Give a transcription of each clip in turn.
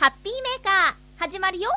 ハッピーメーカー、始まるよ。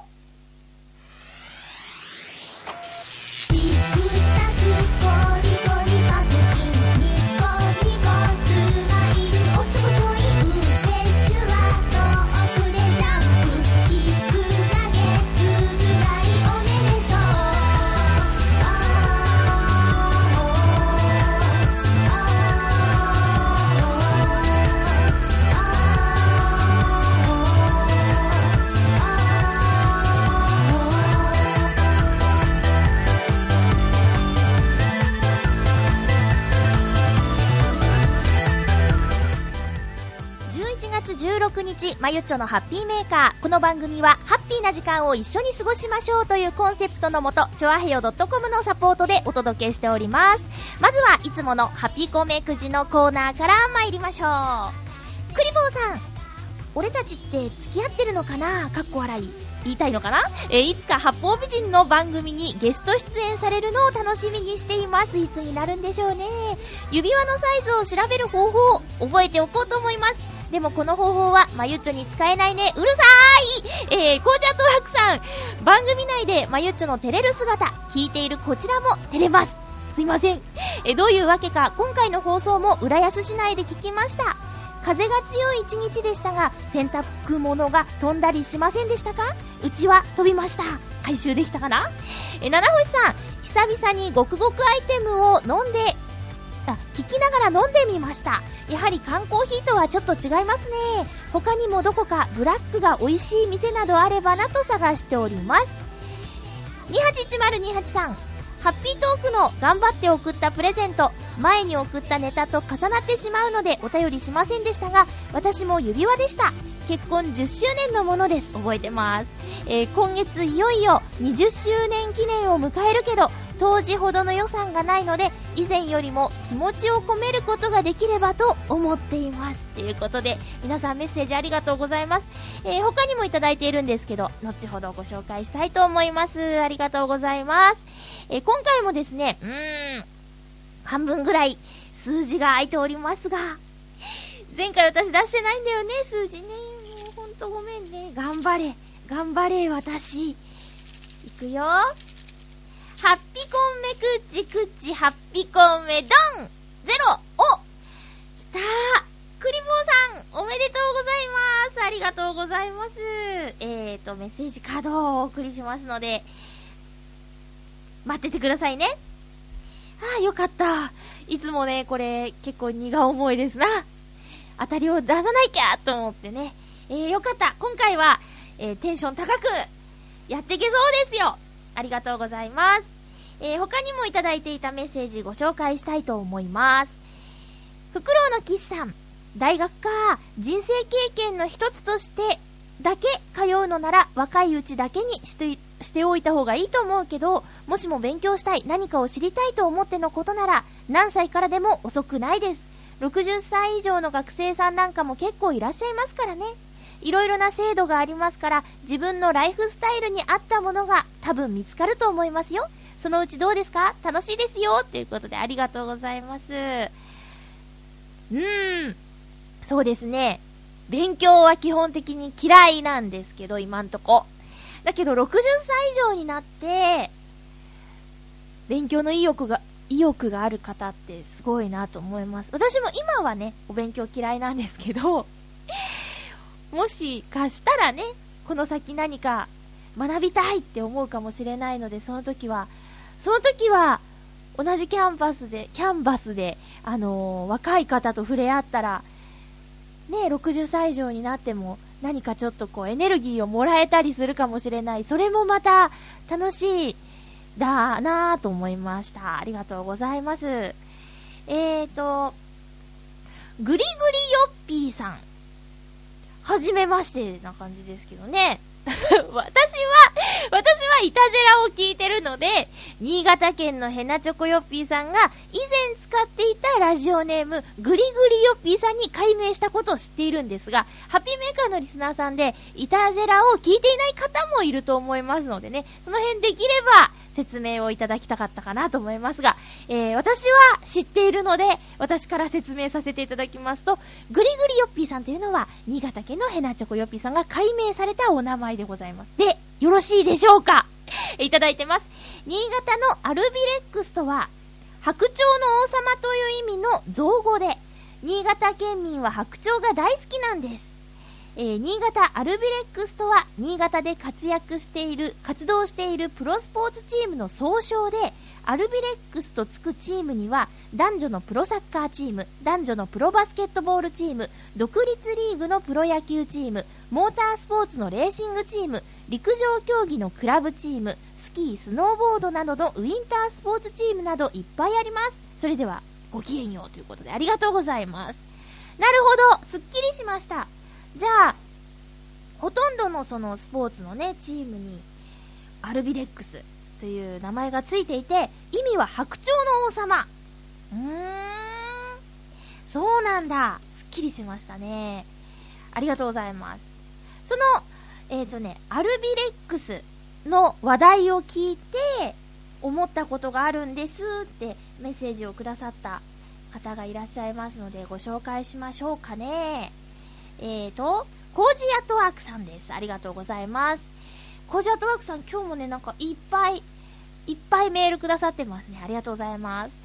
日、まゆっちょのハッピーメーカー。この番組は、ハッピーな時間を一緒に過ごしましょうというコンセプトのもと、ちょあへよ .com のサポートでお届けしております。まずはいつものハッピーコメくじのコーナーから参りましょう。クリボーさん、俺たちって付き合ってるのかな？かっこ笑い。言いたいのかな？えいつか八方美人の番組にゲスト出演されるのを楽しみにしています。いつになるんでしょうね。指輪のサイズを調べる方法を覚えておこうと思います。でもこの方法は、まゆちょに使えないね。うるさーいえー、紅茶と白さん。番組内でまゆちょの照れる姿、聞いているこちらも照れます。すいません。えーどういうわけか、今回の放送も浦安市内で聞きました。風が強い一日でしたが、洗濯物が飛んだりしませんでしたか？うちは飛びました。回収できたかな？えー、七星さん、久々にごくごくアイテムを飲んであ聞きながら飲んでみました。やはり缶コーヒーとはちょっと違いますね。他にもどこかブラックが美味しい店などあればなと探しております。281028さんハッピートークの頑張って送ったプレゼント前に送ったネタと重なってしまうのでお便りしませんでしたが私も指輪でした。結婚10周年のものです。覚えてます、えー今月いよいよ20周年記念を迎えるけど当時ほどの予算がないので以前よりも気持ちを込めることができればと思っています。ということで皆さんメッセージありがとうございます、えー他にもいただいているんですけど後ほどご紹介したいと思います。ありがとうございます、えー今回もですねうーん半分ぐらい数字が空いておりますが前回私出してないんだよね数字ね。もうほんとごめんね。頑張れ。頑張れ私。いくよ。ハッピコンメクッチクッチハッピコンメドンゼロおきたクリボーさんおめでとうございますありがとうございますえーと、メッセージカードをお送りしますので、待っててくださいね。ああ、よかった。いつもね、これ結構荷が重いですな。当たりを出さなきゃと思ってね。えー、よかった。今回は、えーテンション高くやっていけそうですよ。ありがとうございます。えー他にもいただいていたメッセージご紹介したいと思います。フクロウのキスさん。大学か。人生経験の一つとしてだけ通うのなら若いうちだけにしてしておいた方がいいと思うけど、もしも勉強したい、何かを知りたいと思ってのことなら、何歳からでも遅くないです。60歳以上の学生さんなんかも結構いらっしゃいますからね。いろいろな制度がありますから、自分のライフスタイルに合ったものが多分見つかると思いますよ。そのうちどうですか？楽しいですよということでありがとうございます。うーん。そうですね。勉強は基本的に嫌いなんですけど、今んとこ。だけど60歳以上になって、勉強の意欲が、意欲がある方ってすごいなと思います。私も今はね、お勉強嫌いなんですけど、もしかしたらね、この先何か学びたいって思うかもしれないので、その時は、その時は、同じキャンパスで、キャンバスで、あのー若い方と触れ合ったら、ね、60歳以上になっても何かちょっとこうエネルギーをもらえたりするかもしれない。それもまた楽しいだなぁと思いました。ありがとうございます。えーと、ぐりぐりよっぴーさん。はじめましてな感じですけどね。私は、私はイタジェラを聞いてるので、新潟県のヘナチョコヨッピーさんが以前使っていたラジオネーム、グリグリヨッピーさんに改名したことを知っているんですが、ハッピーメーカーのリスナーさんで、イタジェラを聞いていない方もいると思いますのでね、その辺できれば、説明をいただきたかったかなと思いますが、えー、私は知っているので、私から説明させていただきますと、ぐりぐりよっぴーさんというのは、新潟県のヘナチョコよっぴーさんが改名されたお名前でございます。で、よろしいでしょうか？いただいてます。新潟のアルビレックスとは、白鳥の王様という意味の造語で、新潟県民は白鳥が大好きなんです。えー、新潟アルビレックスとは、新潟で活躍している、活動しているプロスポーツチームの総称で、アルビレックスとつくチームには、男女のプロサッカーチーム、男女のプロバスケットボールチーム、独立リーグのプロ野球チーム、モータースポーツのレーシングチーム、陸上競技のクラブチーム、スキー、スノーボードなどのウィンタースポーツチームなどいっぱいあります。それでは、ごきげんようということでありがとうございます。なるほど、すっきりしました。じゃあ、ほとんどのそのスポーツのね、チームに、アルビレックスという名前がついていて、意味は白鳥の王様。うーん、そうなんだ。すっきりしましたね。ありがとうございます。その、えっ、ー、とね、アルビレックスの話題を聞いて、思ったことがあるんですってメッセージをくださった方がいらっしゃいますのでご紹介しましょうかね。えーと、コージーアットワークさんです。ありがとうございます。コージーアットワークさん今日もね、なんかいっぱい、いっぱいメールくださってますね。ありがとうございます。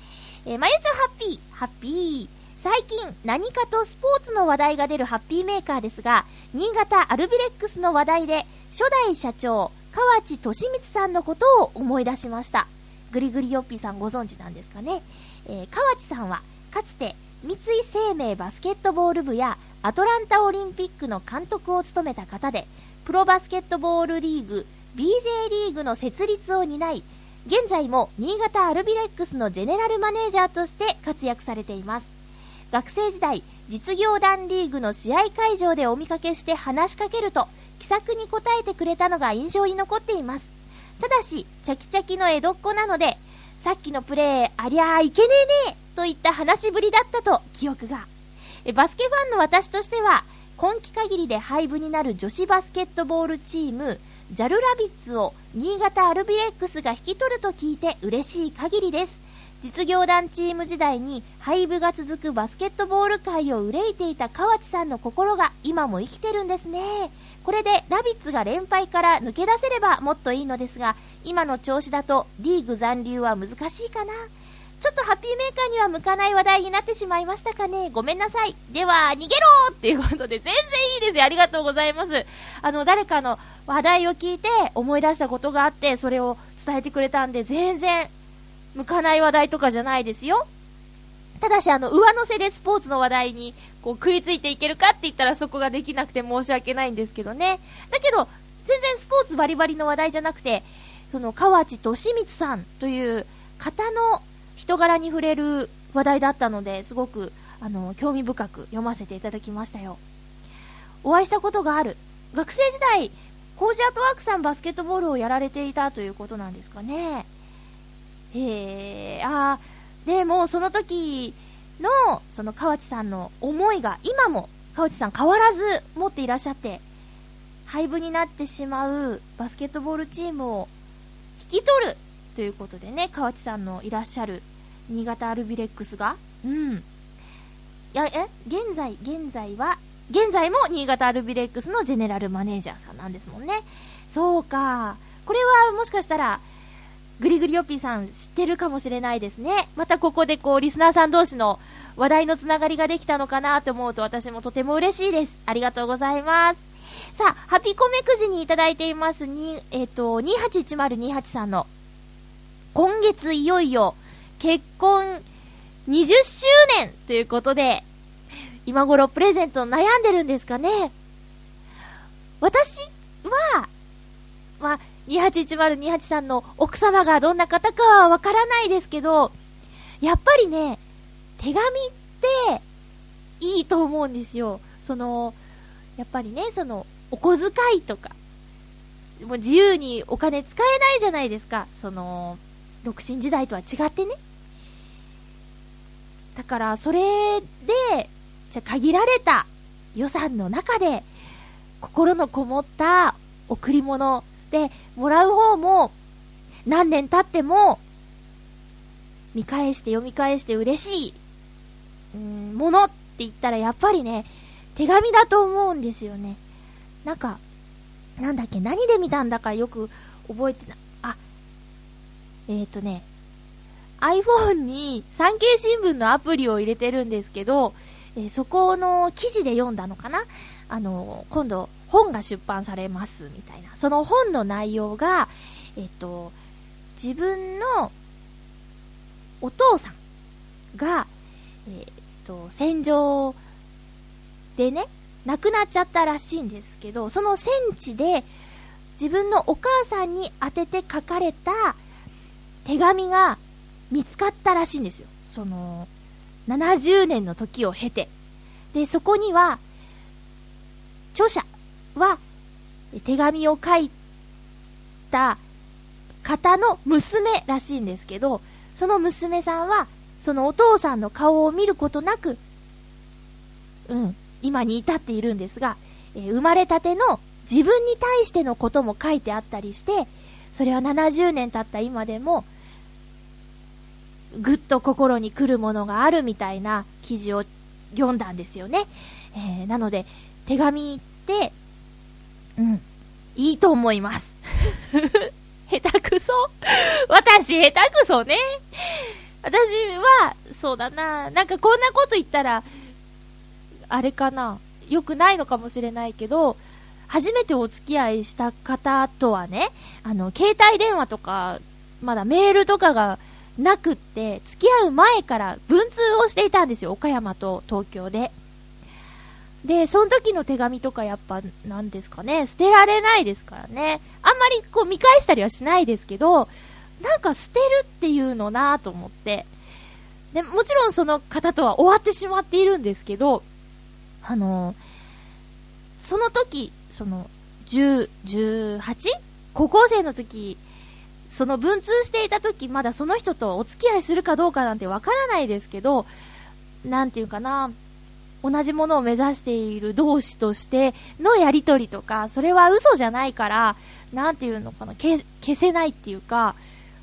えー、まゆちゃんハッピー、ハッピー。最近何かとスポーツの話題が出るハッピーメーカーですが、新潟アルビレックスの話題で初代社長、河内俊光さんのことを思い出しました。ぐりぐりよっぴーさんご存知なんですかね。えー、河内さんはかつて三井生命バスケットボール部やアトランタオリンピックの監督を務めた方で、プロバスケットボールリーグ BJ リーグの設立を担い、現在も新潟アルビレックスのジェネラルマネージャーとして活躍されています。学生時代、実業団リーグの試合会場でお見かけして話しかけると、気さくに答えてくれたのが印象に残っています。ただし、チャキチャキの江戸っ子なので、さっきのプレー、ありゃーいけねえねえといった話しぶりだったと記憶が。バスケファンの私としては、今季限りで廃部になる女子バスケットボールチーム、ジャルラビッツを新潟アルビレックスが引き取ると聞いて嬉しい限りです。実業団チーム時代に廃部が続くバスケットボール界を憂いていた河内さんの心が今も生きてるんですね。これでラビッツが連敗から抜け出せればもっといいのですが、今の調子だとリーグ残留は難しいかな。ちょっとハッピーメーカーには向かない話題になってしまいましたかね。ごめんなさい。では、逃げろっていうことで、全然いいですよ。ありがとうございます。あの、誰かの話題を聞いて思い出したことがあって、それを伝えてくれたんで、全然、向かない話題とかじゃないですよ。ただし、あの、上乗せでスポーツの話題に、こう、食いついていけるかって言ったらそこができなくて申し訳ないんですけどね。だけど、全然スポーツバリバリの話題じゃなくて、その、河内俊光さんという方の人柄に触れる話題だったので、すごく、あの、興味深く読ませていただきましたよ。お会いしたことがある。学生時代、コージアートワークさんバスケットボールをやられていたということなんですかね。へえ、あでもその時の、その河内さんの思いが、今も河内さん変わらず持っていらっしゃって、廃部になってしまうバスケットボールチームを引き取るということでね、河内さんのいらっしゃる新潟アルビレックスが、うん。いや、え？現在、現在は、現在も新潟アルビレックスのジェネラルマネージャーさんなんですもんね。そうか。これはもしかしたら、グリグリヨッピーさん知ってるかもしれないですね。またここでこう、リスナーさん同士の話題のつながりができたのかなと思うと私もとても嬉しいです。ありがとうございます。さあ、ハピコメくじにいただいていますに、えっ、ー、と、281028さんの、今月いよいよ、結婚20周年ということで、今頃プレゼント悩んでるんですかね？私は、まあ、281028さんの奥様がどんな方かはわからないですけど、やっぱりね、手紙っていいと思うんですよ。その、やっぱりね、その、お小遣いとか、もう自由にお金使えないじゃないですか。その、独身時代とは違ってね。だから、それで、じゃ限られた予算の中で、心のこもった贈り物で、もらう方も、何年経っても、見返して読み返して嬉しい、うん、ものって言ったらやっぱりね、手紙だと思うんですよね。なんか、なんだっけ、何で見たんだかよく覚えてな、あ、えっ、ー、とね、iPhone に産経新聞のアプリを入れてるんですけど、えー、そこの記事で読んだのかな？あの、今度本が出版されますみたいな。その本の内容が、えっ、と、自分のお父さんが、えっ、と、戦場でね、亡くなっちゃったらしいんですけど、その戦地で自分のお母さんに宛てて書かれた手紙が見つかったらしいんですよ。その、70年の時を経て。で、そこには、著者は、手紙を書いた方の娘らしいんですけど、その娘さんは、そのお父さんの顔を見ることなく、うん、今に至っているんですが、えー、生まれたての自分に対してのことも書いてあったりして、それは70年経った今でも、ぐっと心に来るものがあるみたいな記事を読んだんですよね。えー、なので、手紙って、うん、いいと思います。下手くそ私、下手くそね。私は、そうだな、なんかこんなこと言ったら、あれかな、良くないのかもしれないけど、初めてお付き合いした方とはね、あの、携帯電話とか、まだメールとかがなくって、付き合う前から文通をしていたんですよ、岡山と東京で。で、その時の手紙とかやっぱ、なんですかね、捨てられないですからね。あんまりこう見返したりはしないですけど、なんか捨てるっていうのなぁと思って。で、もちろんその方とは終わってしまっているんですけど、あのその時、その、10、18? 高校生の時、その文通していた時、まだその人とお付き合いするかどうかなんてわからないですけど、なんていうかな、同じものを目指している同士としてのやりとりとか、それは嘘じゃないから、なんていうのかな、消せないっていうか、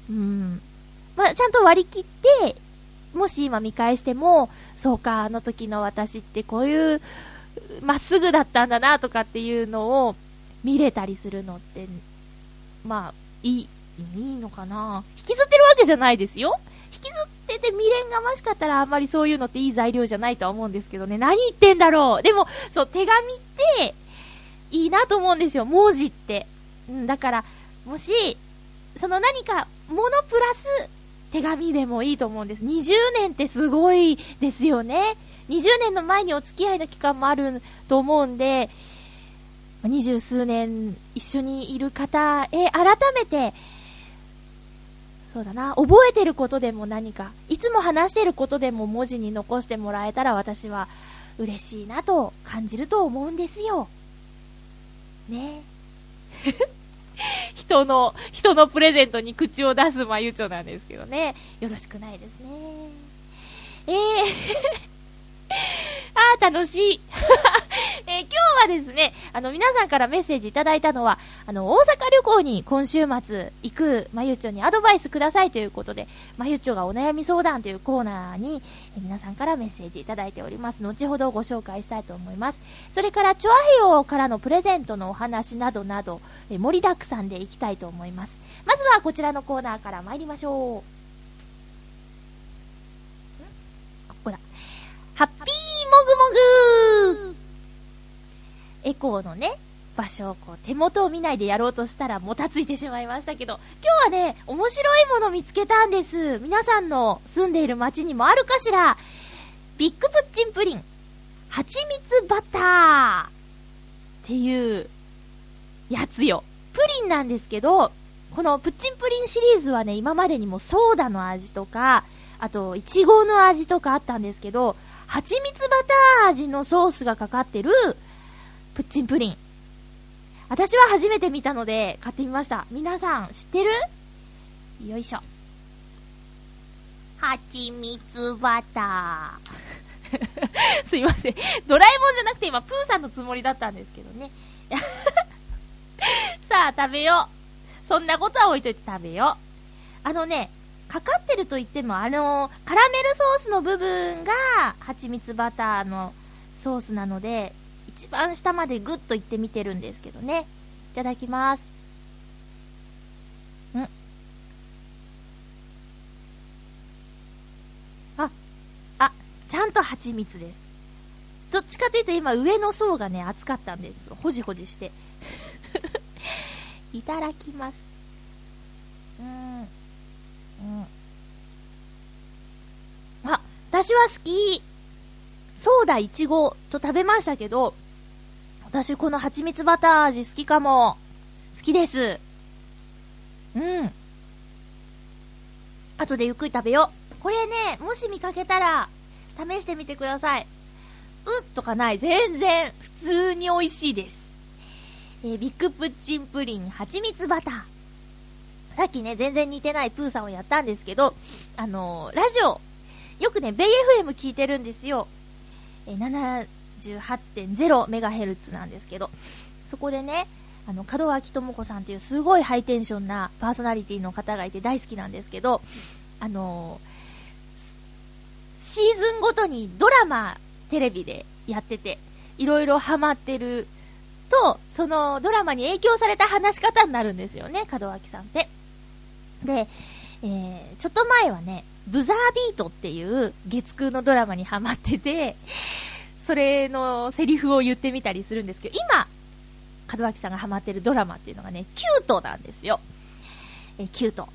うん、まあ、ちゃんと割り切って、もし今見返しても、そうか、あの時の私ってこういう、まっすぐだったんだなとかっていうのを見れたりするのって、まあ、いい、いいのかな？引きずってるわけじゃないですよ。引きずってて未練がましかったらあんまりそういうのっていい材料じゃないとは思うんですけどね。何言ってんだろう。でも、そう、手紙って、いいなと思うんですよ。文字って。うん、だから、もし、その何か、ものプラス、手紙でもいいと思うんです。20年ってすごいですよね。20年の前にお付き合いの期間もあると思うんで、二十数年一緒にいる方へ改めて、そうだな、覚えてることでも何か、いつも話してることでも文字に残してもらえたら私は嬉しいなと感じると思うんですよ。ね 人の、人のプレゼントに口を出すまゆちょなんですけどね。よろしくないですね。えーあー、楽しい。えー、今日はですね、あの、皆さんからメッセージいただいたのは、あの、大阪旅行に今週末行くまゆちょにアドバイスくださいということで、まゆちょがお悩み相談というコーナーに、えー、皆さんからメッセージいただいております。後ほどご紹介したいと思います。それから、チョアヘヨからのプレゼントのお話などなど、えー、盛りだくさんでいきたいと思います。まずはこちらのコーナーから参りましょう。ハッピーもぐもぐエコーのね、場所をこう手元を見ないでやろうとしたらもたついてしまいましたけど、今日はね、面白いもの見つけたんです。皆さんの住んでいる街にもあるかしらビッグプッチンプリン、蜂蜜バターっていうやつよ。プリンなんですけど、このプッチンプリンシリーズはね、今までにもソーダの味とか、あと、いちごの味とかあったんですけど、蜂蜜バター味のソースがかかってるプッチンプリン。私は初めて見たので買ってみました。皆さん知ってる？よいしょ。蜂蜜バター。すいません。ドラえもんじゃなくて今プーさんのつもりだったんですけどね。さあ、食べよう。そんなことは置いといて食べよう。あのね、かかってると言っても、あの、カラメルソースの部分が、蜂蜜バターのソースなので、一番下までグッといってみてるんですけどね。いただきます。ん？あ、あ、ちゃんと蜂蜜です。どっちかというと今上の層がね、熱かったんで、ほじほじして。いただきます。うん。うん。あ、私は好き。ソーダいちごと食べましたけど、私この蜂蜜バター味好きかも。好きです。うん。後でゆっくり食べよう。これね、もし見かけたら、試してみてください。うっとかない。全然、普通に美味しいです。えー、ビッグプッチンプリン蜂蜜バター。さっきね、全然似てないプーさんをやったんですけど、あのー、ラジオ、よくね、ベイ FM 聞いてるんですよ。え、78.0メガヘルツなんですけど、そこでね、あの、門脇智子さんっていうすごいハイテンションなパーソナリティの方がいて大好きなんですけど、あのー、シーズンごとにドラマ、テレビでやってて、いろいろハマってると、そのドラマに影響された話し方になるんですよね、門脇さんって。で、えー、ちょっと前はね、ブザービートっていう月9のドラマにハマってて、それのセリフを言ってみたりするんですけど、今、門脇さんがハマってるドラマっていうのがね、キュートなんですよ。えキュート。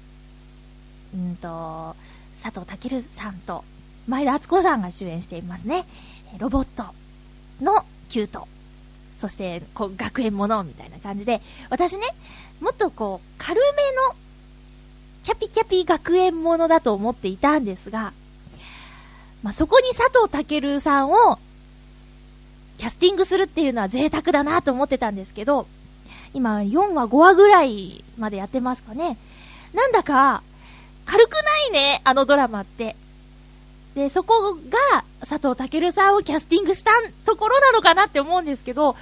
うんと、佐藤健さんと前田敦子さんが主演していますね。ロボットのキュート。そして、こう、学園ものみたいな感じで、私ね、もっとこう、軽めのキャピキャピ学園ものだと思っていたんですが、まあ、そこに佐藤健さんをキャスティングするっていうのは贅沢だなと思ってたんですけど、今4話5話ぐらいまでやってますかね。なんだか、軽くないね、あのドラマって。で、そこが佐藤健さんをキャスティングしたところなのかなって思うんですけど、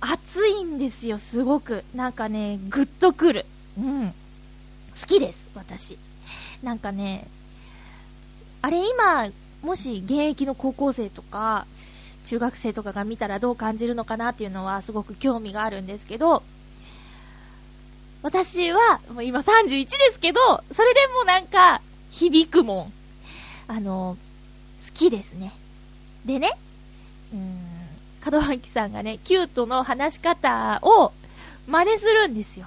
熱いんですよ、すごく。なんかね、ぐっとくる。うん。好きです、私。なんかね、あれ今、もし現役の高校生とか、中学生とかが見たらどう感じるのかなっていうのはすごく興味があるんですけど、私は、もう今31ですけど、それでもなんか、響くもん。あの、好きですね。でね、うん、門脇さんがね、キュートの話し方を真似するんですよ。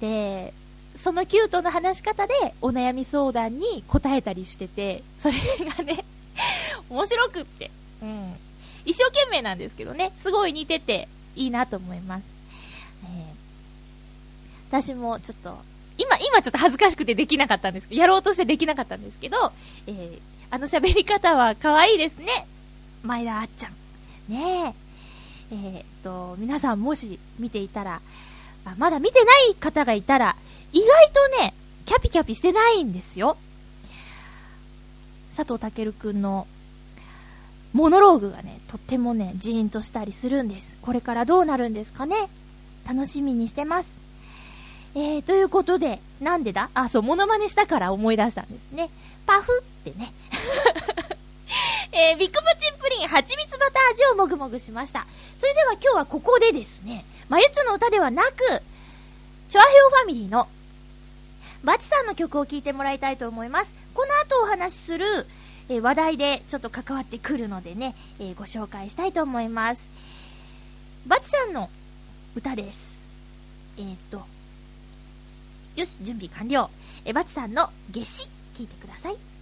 で、そのキュートの話し方でお悩み相談に答えたりしてて、それがね、面白くって、うん。一生懸命なんですけどね、すごい似てていいなと思います。えー、私もちょっと、今、今ちょっと恥ずかしくてできなかったんですけど、やろうとしてできなかったんですけど、えー、あの喋り方は可愛いですね。前田あっちゃん。ねえ。えー、っと、皆さんもし見ていたら、あまだ見てない方がいたら、意外とね、キャピキャピしてないんですよ。佐藤健くんのモノローグがね、とってもね、ジーンとしたりするんです。これからどうなるんですかね楽しみにしてます。えー、ということで、なんでだ？あ、そう、モノマネしたから思い出したんですね。パフってね。えー、ビッグプチンプリン蜂蜜バター味をもぐもぐしました。それでは今日はここでですね、まゆつの歌ではなく、チョアヘオファミリーのバチさんの曲を聴いてもらいたいと思います。この後お話しする、えー、話題でちょっと関わってくるのでね、えー、ご紹介したいと思います。バチさんの歌です。えー、っと、よし、準備完了。えバチさんの夏至、聴いてください。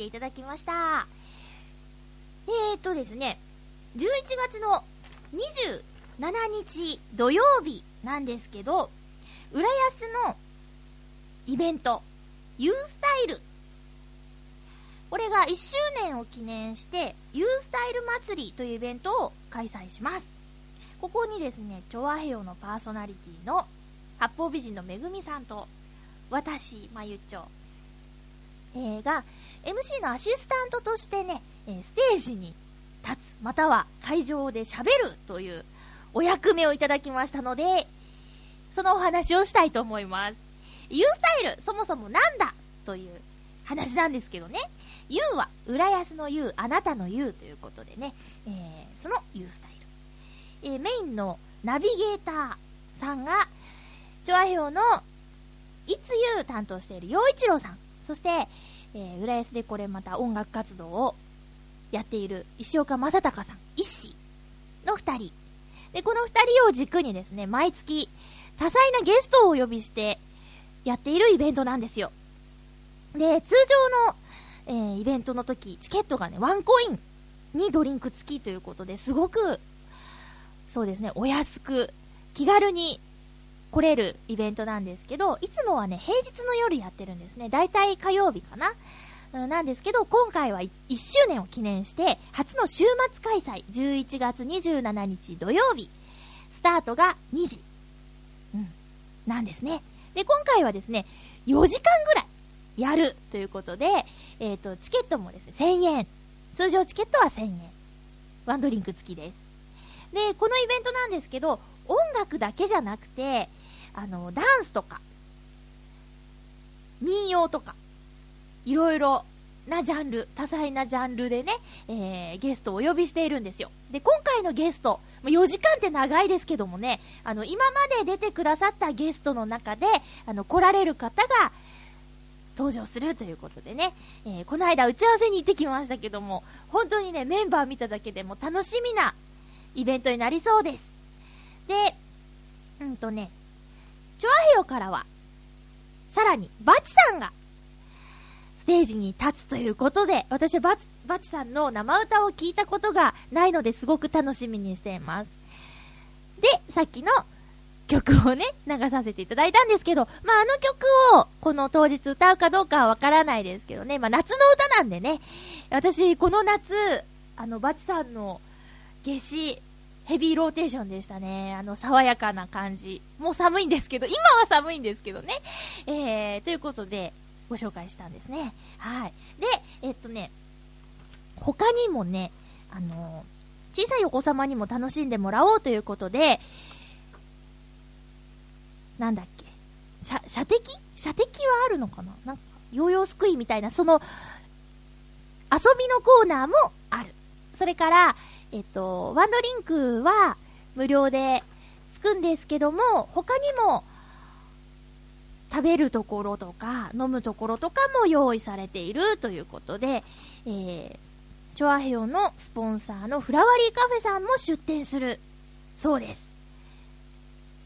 ていただきました。えーとですね、11月の27日土曜日なんですけど、浦安のイベント、ユースタイル。これが1周年を記念して、ユースタイル祭りというイベントを開催します。ここにですね、チョアヘヨのパーソナリティの八方美人のめぐみさんと、私、まゆっちょ、えーが MC のアシスタントとしてね、えーステージに立つ、または会場で喋るというお役目をいただきましたので、そのお話をしたいと思います。U スタイル、そもそもなんだという話なんですけどね。U は、浦安の U、あなたの U ということでね、えーその U スタイル。えーメインのナビゲーターさんが、チョアヘオのいつ U 担当している陽一郎さん。そして、えー、浦安でこれまた音楽活動をやっている石岡正隆さん、一子の二人。で、この二人を軸にですね、毎月多彩なゲストをお呼びしてやっているイベントなんですよ。で、通常の、えーイベントの時、チケットがね、ワンコインにドリンク付きということですごく、そうですね、お安く、気軽に来れるイベントなんですけど、いつもはね、平日の夜やってるんですね。だいたい火曜日かな。うんなんですけど、今回は1周年を記念して、初の週末開催、11月27日土曜日、スタートが2時。うん。なんですね。で、今回はですね、4時間ぐらいやるということで、えっ、と、チケットもですね、1000円。通常チケットは1000円。ワンドリンク付きです。で、このイベントなんですけど、音楽だけじゃなくて、あの、ダンスとか、民謡とか、いろいろなジャンル、多彩なジャンルでね、えー、ゲストをお呼びしているんですよ。で、今回のゲスト、4時間って長いですけどもね、あの、今まで出てくださったゲストの中で、あの、来られる方が、登場するということでね、えーこの間打ち合わせに行ってきましたけども、本当にね、メンバー見ただけでも楽しみなイベントになりそうです。で、うんとね、チョアヘヨからは、さらに、バチさんが、ステージに立つということで、私はバチバチさんの生歌を聞いたことがないのですごく楽しみにしています。で、さっきの曲をね、流させていただいたんですけど、まあ、あの曲を、この当日歌うかどうかはわからないですけどね、まあ、夏の歌なんでね、私、この夏、あの、バチさんの夏至、ヘビーローテーションでしたね。あの、爽やかな感じ。もう寒いんですけど、今は寒いんですけどね。えー、ということで、ご紹介したんですね。はい。で、えっとね、他にもね、あの小さいお子様にも楽しんでもらおうということで、なんだっけ、射射的？射的はあるのかな？なんか、ヨーヨーすくいみたいな、その、遊びのコーナーもある。それから、えっと、ワンドリンクは無料でつくんですけども、他にも、食べるところとか、飲むところとかも用意されているということで、えー、チョアヘヨのスポンサーのフラワリーカフェさんも出店するそうです。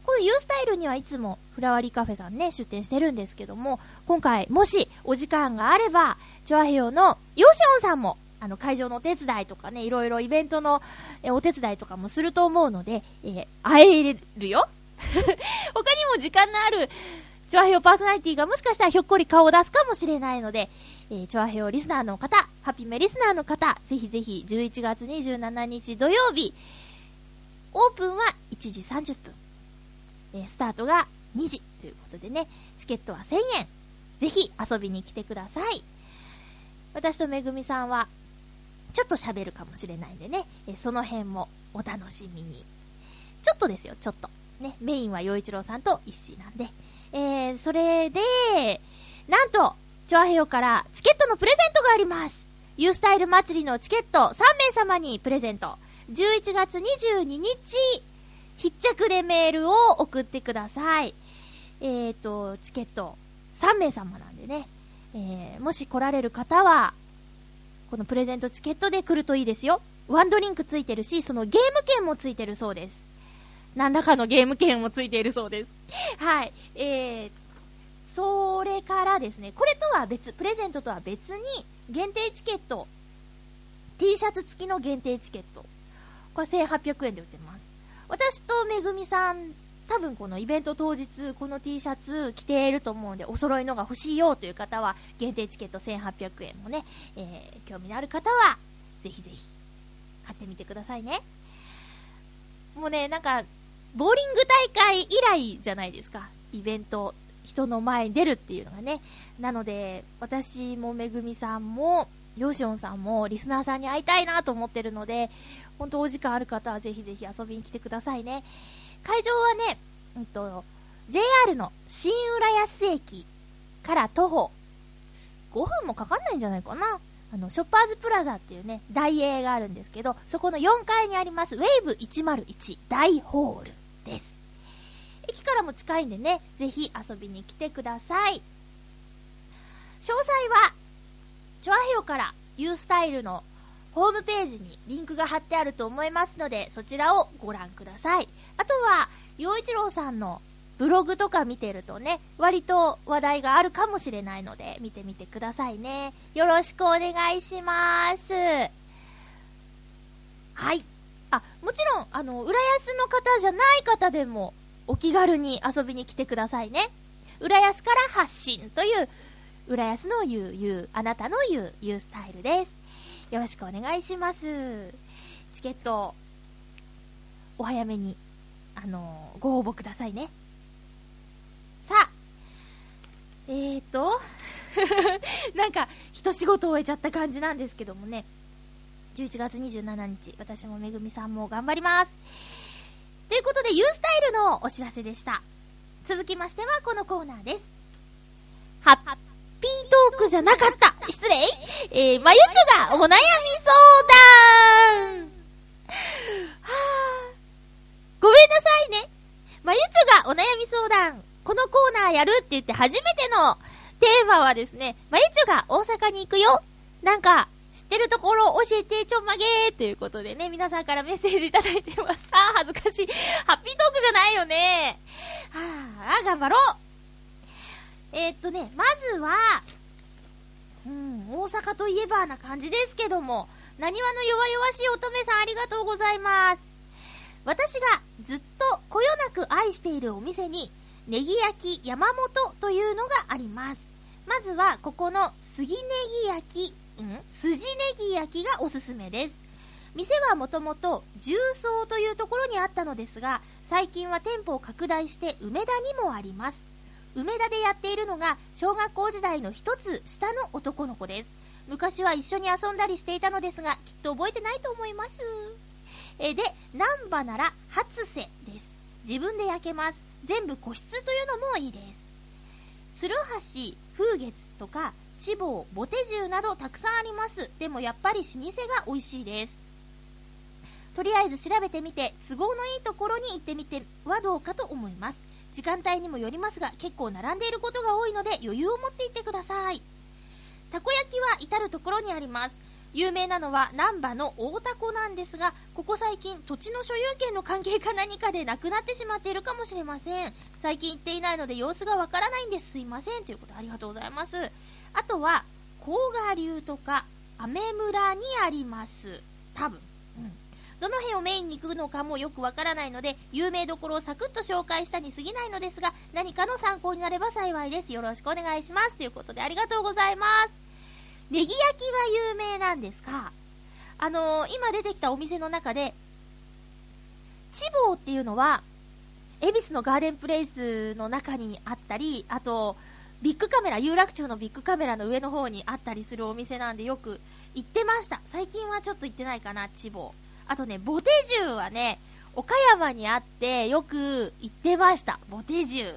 このユースタイルにはいつもフラワリーカフェさんね、出店してるんですけども、今回もしお時間があれば、チョアヘヨのヨシオンさんも、あの、会場のお手伝いとかね、いろいろイベントのえお手伝いとかもすると思うので、えー会えるよ 他にも時間のある、チョアヘオパーソナリティがもしかしたらひょっこり顔を出すかもしれないので、えー、チョアヘオリスナーの方、ハピメリスナーの方、ぜひぜひ11月27日土曜日、オープンは1時30分、えースタートが2時ということでね、チケットは1000円。ぜひ遊びに来てください。私とめぐみさんは、ちょっと喋るかもしれないんでね、えその辺もお楽しみに。ちょっとですよ、ちょっと。ね、メインは洋一郎さんと一緒なんで。えー、それで、なんと、チョアヘヨからチケットのプレゼントがあります。ユースタイル祭りのチケット3名様にプレゼント。11月22日、必着でメールを送ってください。えーと、チケット3名様なんでね。えー、もし来られる方は、このプレゼントチケットで来るといいですよ。ワンドリンクついてるし、そのゲーム券もついてるそうです。何らかのゲーム券もついているそうです。はい。えー、それからですね、これとは別、プレゼントとは別に、限定チケット、T シャツ付きの限定チケット。これ1800円で売ってます。私とめぐみさん、多分このイベント当日、この T シャツ着ていると思うんで、お揃いのが欲しいよという方は、限定チケット1800円もね、えー、興味のある方は、ぜひぜひ、買ってみてくださいね。もうね、なんか、ボーリング大会以来じゃないですか。イベント、人の前に出るっていうのがね。なので、私もめぐみさんも、ヨシオンさんも、リスナーさんに会いたいなと思ってるので、本当お時間ある方はぜひぜひ遊びに来てくださいね。会場はね、うんと、JR の新浦安駅から徒歩5分もかかんないんじゃないかな。あの、ショッパーズプラザっていうね、大英があるんですけど、そこの4階にあります、ウェーブ101大ホールです。駅からも近いんでね、ぜひ遊びに来てください。詳細は、チョアヘヨから U スタイルのホームページにリンクが貼ってあると思いますので、そちらをご覧ください。あとは、洋一郎さんのブログとか見てるとね、割と話題があるかもしれないので、見てみてくださいね。よろしくお願いします。はい。あ、もちろん、あの、浦安の方じゃない方でも、お気軽に遊びに来てくださいね。浦安から発信という、浦安の言う、言う、あなたの言う、言うスタイルです。よろしくお願いします。チケット、お早めに、あのーご応募くださいね。さあ、えーと、なんか、一仕事終えちゃった感じなんですけどもね、11月27日、私もめぐみさんも頑張ります。ということで、ユースタイルのお知らせでした。続きましては、このコーナーです。ハッピートークじゃなかった失礼えー、まゆちょがお悩み相談はぁ。ごめんなさいね。まゆちょがお悩み相談。このコーナーやるって言って初めてのテーマはですね、まゆちょが大阪に行くよ。なんか、知ってるところ教えてちょんまげーということでね、皆さんからメッセージいただいてます。あー、恥ずかしい。ハッピートークじゃないよね。はあ、頑張ろう。えー、っとね、まずは、うん、大阪といえばな感じですけども、なにわの弱々しい乙女さんありがとうございます。私がずっとこよなく愛しているお店に、ネギ焼き山本というのがあります。まずは、ここの杉ネギ焼き、うん筋ネギ焼きがおすすめです。店はもともと重曹というところにあったのですが、最近は店舗を拡大して梅田にもあります。梅田でやっているのが小学校時代の一つ下の男の子です。昔は一緒に遊んだりしていたのですが、きっと覚えてないと思います。えで、南波なら初瀬です。自分で焼けます。全部個室というのもいいです。鶴橋、風月とか、千房、ボテジュなどたくさんあります。でもやっぱり老舗が美味しいです。とりあえず調べてみて、都合のいいところに行ってみてはどうかと思います。時間帯にもよりますが、結構並んでいることが多いので余裕を持って行ってください。たこ焼きは至るところにあります。有名なのは難波の大タコなんですが、ここ最近土地の所有権の関係か何かでなくなってしまっているかもしれません。最近行っていないので様子がわからないんです。すいません。ということありがとうございます。あとは、甲賀流とか、アメ村にあります。多分。どの辺をメインに行くのかもよくわからないので、有名どころをサクッと紹介したに過ぎないのですが、何かの参考になれば幸いです。よろしくお願いします。ということで、ありがとうございます。ネギ焼きが有名なんですか？あのー、今出てきたお店の中で、チボーっていうのは、恵比寿のガーデンプレイスの中にあったり、あと、ビッグカメラ、有楽町のビッグカメラの上の方にあったりするお店なんでよく行ってました。最近はちょっと行ってないかな、チボー。あとね、ボテジューはね、岡山にあってよく行ってました。ボテジュー。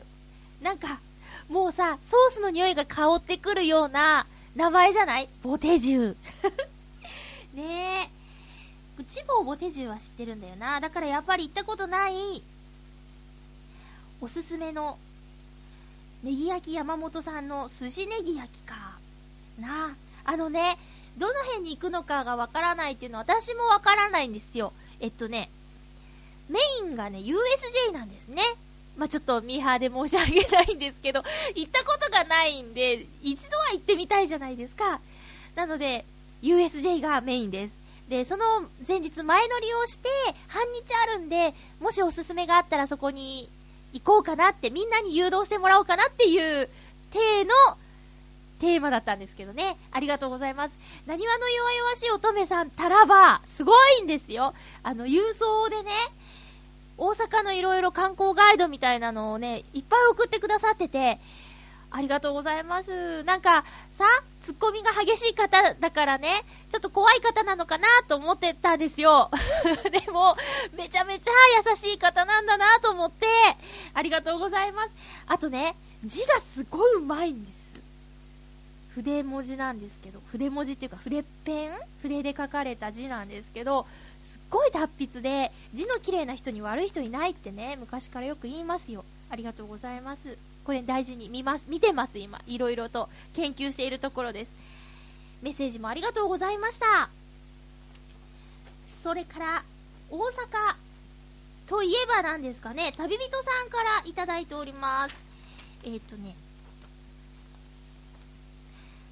なんか、もうさ、ソースの匂いが香ってくるような名前じゃない？ボテジュー。ねえ。チボーボテジューは知ってるんだよな。だからやっぱり行ったことない、おすすめの、ネギ焼き山本さんの寿司ネギ焼きか。なあ。あのね、どの辺に行くのかがわからないっていうのは私もわからないんですよ。えっとね、メインがね、USJ なんですね。まあ、ちょっとミーハーで申し訳ないんですけど、行ったことがないんで、一度は行ってみたいじゃないですか。なので、USJ がメインです。で、その前日前乗りをして、半日あるんで、もしおすすめがあったらそこに行こうかなって、みんなに誘導してもらおうかなっていう体のテーマだったんですけどね。ありがとうございます。なにわの弱々しい乙女さん、タラバすごいんですよ。あの、郵送でね、大阪のいろいろ観光ガイドみたいなのをね、いっぱい送ってくださってて、ありがとうございます。なんか、さ、ツッコミが激しい方だからね、ちょっと怖い方なのかなと思ってたんですよ。でも、めちゃめちゃ優しい方なんだなと思って、ありがとうございます。あとね、字がすごいうまいんです。筆文字なんですけど、筆文字っていうか筆ペン？筆で書かれた字なんですけど、すっごい達筆で、字の綺麗な人に悪い人いないってね、昔からよく言いますよ。ありがとうございます。これ大事に見ます、見てます、今。いろいろと研究しているところです。メッセージもありがとうございました。それから、大阪といえばなんですかね、旅人さんからいただいております。えっ、ー、とね、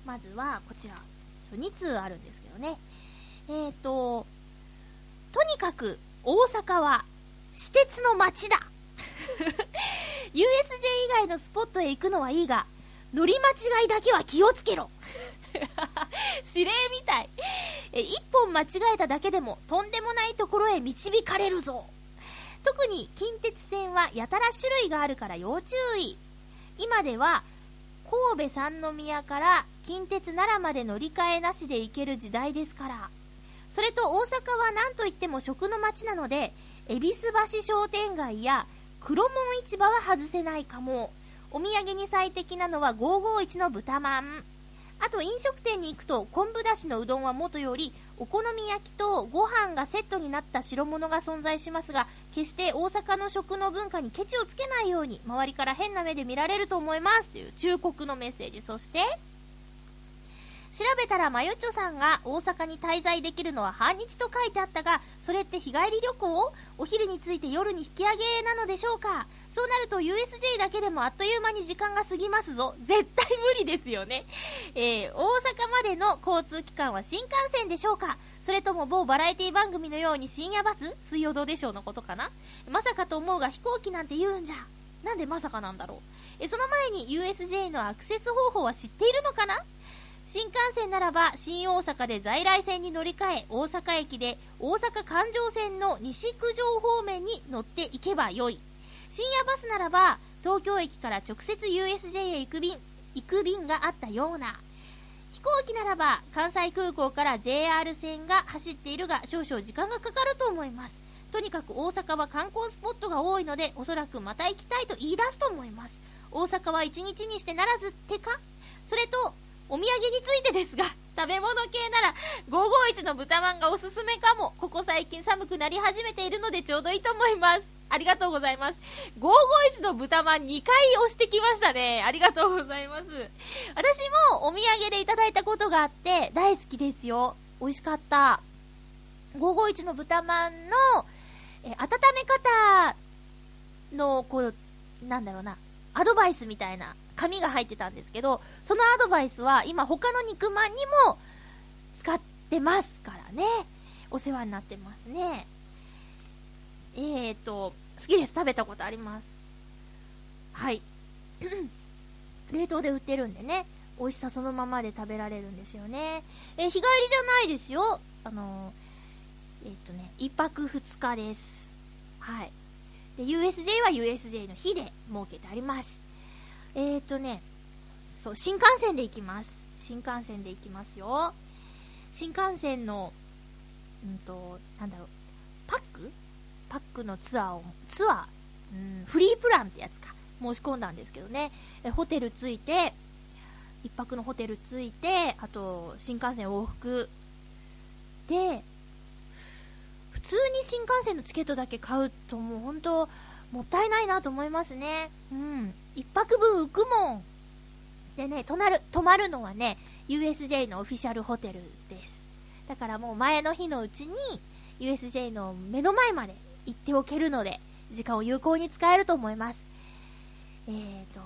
まずはこちら、そう2通あるんですけどね。えっ、ー、と、とにかく大阪は私鉄の街だ USJ 以外のスポットへ行くのはいいが、乗り間違いだけは気をつけろ 指令みたい。え、一本間違えただけでも、とんでもないところへ導かれるぞ。特に近鉄線はやたら種類があるから要注意。今では、神戸三宮から近鉄奈良まで乗り換えなしで行ける時代ですから。それと大阪は何といっても食の街なので、恵比寿橋商店街や黒門市場は外せないかも。お土産に最適なのは551の豚まん。あと飲食店に行くと昆布だしのうどんはもとよりお好み焼きとご飯がセットになった白物が存在しますが決して大阪の食の文化にケチをつけないように周りから変な目で見られると思いますという忠告のメッセージ。そして調べたらまゆちょさんが大阪に滞在できるのは半日と書いてあったがそれって日帰り旅行？お昼について夜に引き上げなのでしょうか？そうなると USJ だけでもあっという間に時間が過ぎますぞ。絶対無理ですよね。えー、大阪までの交通機関は新幹線でしょうか？それとも某バラエティ番組のように深夜バス？水曜どうでしょうのことかな？まさかと思うが飛行機なんて言うんじゃ。なんでまさかなんだろう？え、その前に USJ のアクセス方法は知っているのかな？新幹線ならば新大阪で在来線に乗り換え大阪駅で大阪環状線の西九条方面に乗っていけばよい深夜バスならば東京駅から直接 USJ へ行く便行く便があったような飛行機ならば関西空港から JR 線が走っているが少々時間がかかると思いますとにかく大阪は観光スポットが多いのでおそらくまた行きたいと言い出すと思います大阪は1日にしてならずってか？それとお土産についてですが、食べ物系なら551の豚まんがおすすめかも。ここ最近寒くなり始めているのでちょうどいいと思います。ありがとうございます。551の豚まん2回押してきましたね。ありがとうございます。私もお土産でいただいたことがあって大好きですよ。美味しかった。551の豚まんの、え、温め方の、こう、なんだろうな、アドバイスみたいな紙が入ってたんですけど、そのアドバイスは今他の肉まんにも使ってますからね。お世話になってますね。えーと、好きです。食べたことあります。はい。冷凍で売ってるんでね、美味しさそのままで食べられるんですよね。えー、日帰りじゃないですよ。あのー、えっ、とね、1泊2日です。はい。で、USJ は USJ の日で設けてあります。えっ、とね、そう、新幹線で行きます。新幹線で行きますよ。新幹線の、うんと、なんだろう、パックパックのツアーを、ツアー、うん、フリープランってやつか。申し込んだんですけどね。えホテル着いて、一泊のホテル着いて、あと、新幹線往復。で、普通に新幹線のチケットだけ買うともう本当、もったいないなと思いますね。うん。一泊分浮くもん。でね、泊まる、泊まるのはね、USJ のオフィシャルホテルです。だからもう前の日のうちに、USJ の目の前まで行っておけるので、時間を有効に使えると思います。えーと、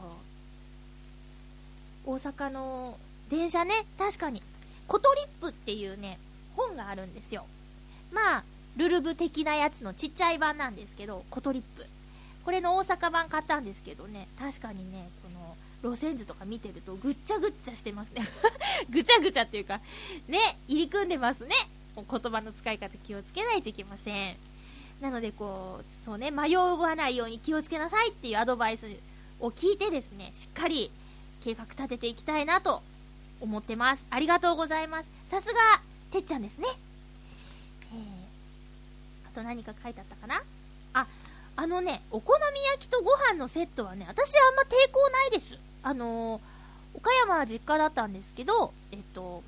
大阪の電車ね、確かに、コトリップっていうね、本があるんですよ。まあ、ルルブ的なやつのちっちゃい版なんですけど、コトリップ。これの大阪版買ったんですけどね、確かにね、この路線図とか見てるとぐっちゃぐっちゃしてますね。ぐちゃぐちゃっていうか、ね、入り組んでますね。言葉の使い方気をつけないといけません。なのでこう、そうね、迷わないように気をつけなさいっていうアドバイスを聞いてですね、しっかり計画立てていきたいなと思ってます。ありがとうございます。さすが、てっちゃんですね。えー、あと何か書いてあったかな？あ、あのね、お好み焼きとご飯のセットはね、私あんま抵抗ないです。あのー、岡山は実家だったんですけど、えっと、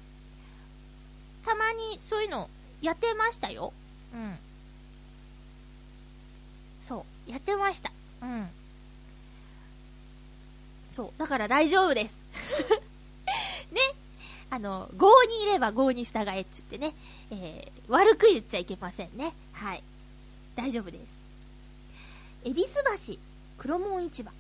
たまにそういうのやってましたよ。うん。やってました。うん。そう、だから大丈夫です。ね。あの、5にいれば5に従えっちゅってね、えー、悪く言っちゃいけませんね。はい。大丈夫です。恵比寿橋、黒門市場。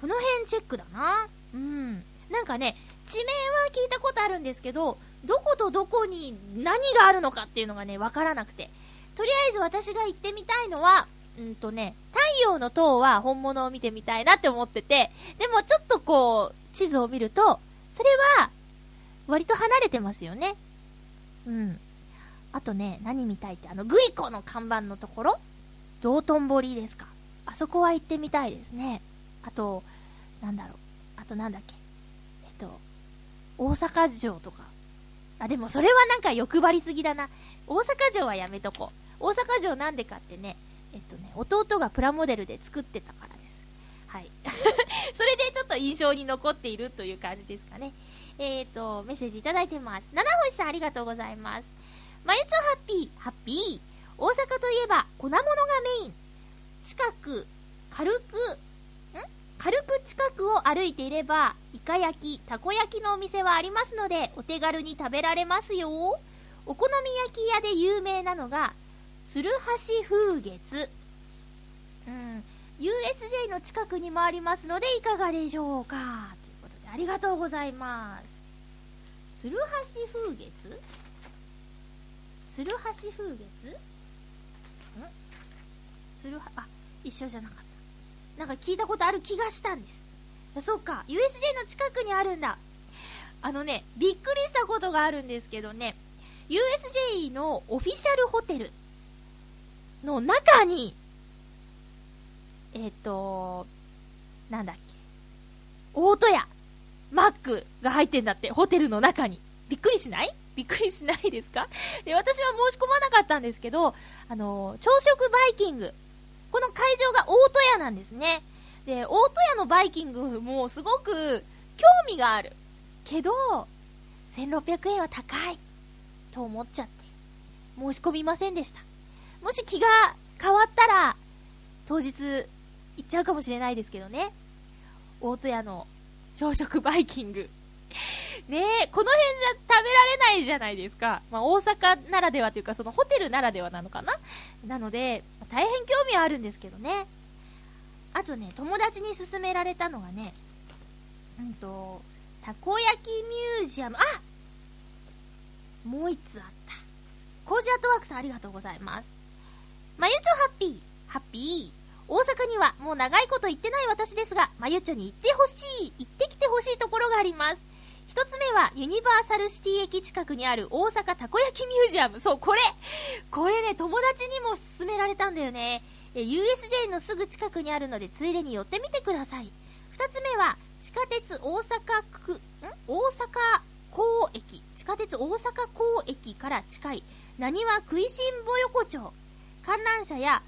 この辺チェックだな。うん。なんかね、地名は聞いたことあるんですけど、どことどこに何があるのかっていうのがね、わからなくて。とりあえず私が行ってみたいのは、うんとね、太陽の塔は本物を見てみたいなって思ってて、でもちょっとこう、地図を見ると、それは、割と離れてますよね。うん。あとね、何見たいって、あの、グリコの看板のところ？道頓堀ですか。あそこは行ってみたいですね。あと、なんだろう。あとなんだっけ。えっと、大阪城とか。あ、でもそれはなんか欲張りすぎだな。大阪城はやめとこう。大阪城なんでかってね、えっとね、弟がプラモデルで作ってたからです。はい。それでちょっと印象に残っているという感じですかね。えっ、と、メッセージいただいてます。七星さんありがとうございます。まゆちょハッピー、ハッピー。大阪といえば、粉物がメイン。近く、軽く、ん？軽く近くを歩いていれば、イカ焼き、たこ焼きのお店はありますので、お手軽に食べられますよ。お好み焼き屋で有名なのが、鶴橋風月。うん。USJ の近くにもありますので、いかがでしょうか？ということで、ありがとうございます。鶴橋風月？鶴橋風月？ん？鶴橋、あ、一緒じゃなかった。なんか聞いたことある気がしたんです。そうか、USJ の近くにあるんだ。あのね、びっくりしたことがあるんですけどね、USJ のオフィシャルホテルの中に、えっ、ー、と、なんだっけ、大戸屋、マックが入ってんだって、ホテルの中に。びっくりしない？びっくりしないですか？で、私は申し込まなかったんですけど、あの、朝食バイキング。この会場が大戸屋なんですね。で、大戸屋のバイキングもすごく興味がある。けど、1600円は高い。と思っちゃって、申し込みませんでした。もし気が変わったら、当日行っちゃうかもしれないですけどね。大戸屋の朝食バイキング。ねえ、この辺じゃ食べられないじゃないですか。まあ、大阪ならではというか、そのホテルならではなのかななので、大変興味はあるんですけどね。あとね、友達に勧められたのがね、うんと、たこ焼きミュージアム、あもう一つあった。コージアットワークさんありがとうございます。まゆちょハッピー、ハッピー。大阪にはもう長いこと行ってない私ですが、まゆちょに行ってほしい、行ってきてほしいところがあります。一つ目はユニバーサルシティ駅近くにある大阪たこ焼きミュージアム。そう、これこれね、友達にも勧められたんだよね。USJ のすぐ近くにあるので、ついでに寄ってみてください。二つ目は、地下鉄大阪区、ん？大阪港駅。地下鉄大阪港駅から近い、なにわ食いしんぼ横丁。観覧車や、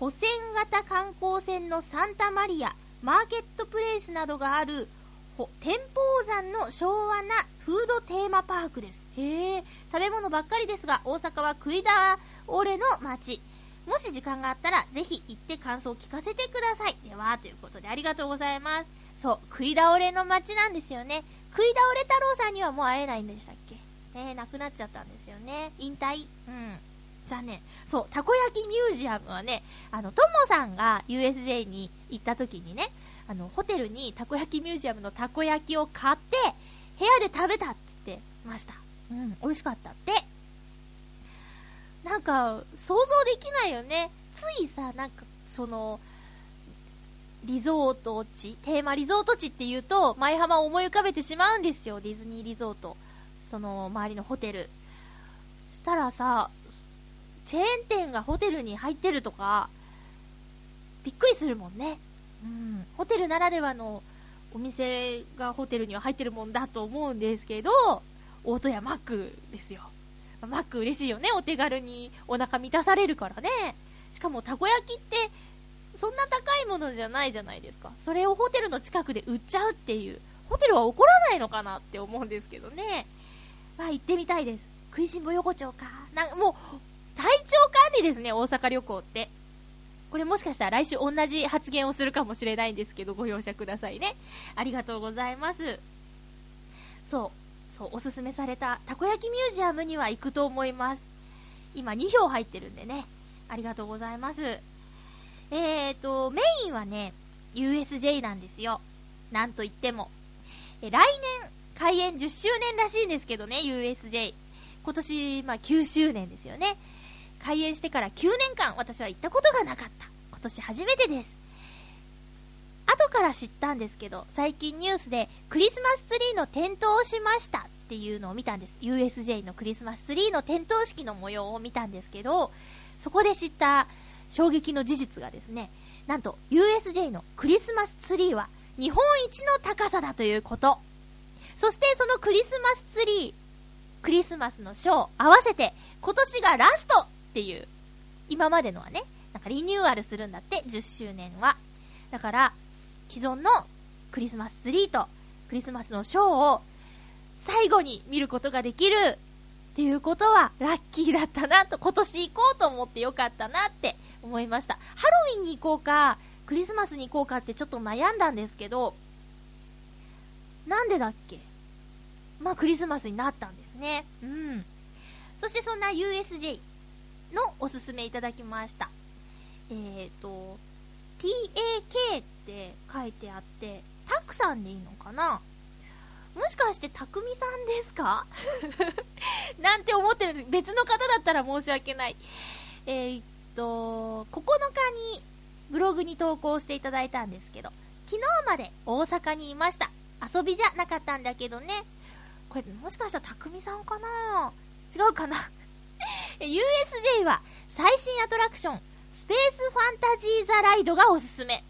保線型観光船のサンタマリア、マーケットプレイスなどがある、ほ天保山の昭和なフードテーマパークです。へえ、食べ物ばっかりですが、大阪は食い倒れの街。もし時間があったら、ぜひ行って感想を聞かせてください。では、ということでありがとうございます。そう、食い倒れの街なんですよね。食い倒れ太郎さんにはもう会えないんでしたっけ？ね亡くなっちゃったんですよね。引退？うん。残念。そう、たこ焼きミュージアムはね、あの、ともさんが USJ に行った時にね、あの、ホテルにたこ焼きミュージアムのたこ焼きを買って、部屋で食べたって言ってました。うん、美味しかったって。なんか、想像できないよね。ついさ、なんか、その、リゾート地、テーマリゾート地って言うと、舞浜を思い浮かべてしまうんですよ、ディズニーリゾート。その、周りのホテル。したらさ、チェーン店がホテルに入ってるとか、びっくりするもんね。うん。ホテルならではのお店がホテルには入ってるもんだと思うんですけど、大戸屋マックですよ。マック嬉しいよね、お手軽にお腹満たされるからね。しかもたこ焼きって、そんな高いものじゃないじゃないですか。それをホテルの近くで売っちゃうっていう。ホテルは怒らないのかなって思うんですけどね。まあ行ってみたいです。食いしん坊横丁か。なもう、体調管理ですね、大阪旅行って。これもしかしたら来週同じ発言をするかもしれないんですけど、ご容赦くださいね。ありがとうございます。そう、そう、おすすめされたたこ焼きミュージアムには行くと思います。今2票入ってるんでね。ありがとうございます。えーと、メインはね、USJ なんですよ。なんといっても。え来年、開園10周年らしいんですけどね、USJ。今年、まあ9周年ですよね。開園してから9年間私は行ったことがなかった。今年初めてです。後から知ったんですけど、最近ニュースでクリスマスツリーの点灯をしましたっていうのを見たんです。USJ のクリスマスツリーの点灯式の模様を見たんですけど、そこで知った衝撃の事実がですね、なんと USJ のクリスマスツリーは日本一の高さだということ。そしてそのクリスマスツリー、クリスマスのショー合わせて今年がラストっていう、今までのはね、なんかリニューアルするんだって、10周年は。だから、既存のクリスマスツリーとクリスマスのショーを最後に見ることができるっていうことはラッキーだったなと、今年行こうと思ってよかったなって思いました。ハロウィンに行こうか、クリスマスに行こうかってちょっと悩んだんですけど、なんでだっけ？まあクリスマスになったんですね。うん。そしてそんな USJ のおすすめいただきました。えーと、TAK って書いてあって、タクさんでいいのかな？もしかしてたくみさんですか？なんて思ってるんです。別の方だったら申し訳ない。えー、っと、9日にブログに投稿していただいたんですけど、昨日まで大阪にいました。遊びじゃなかったんだけどね。これもしかしたらたくみさんかな？違うかな？USJ は最新アトラクション、スペースファンタジーザライドがおすすめ。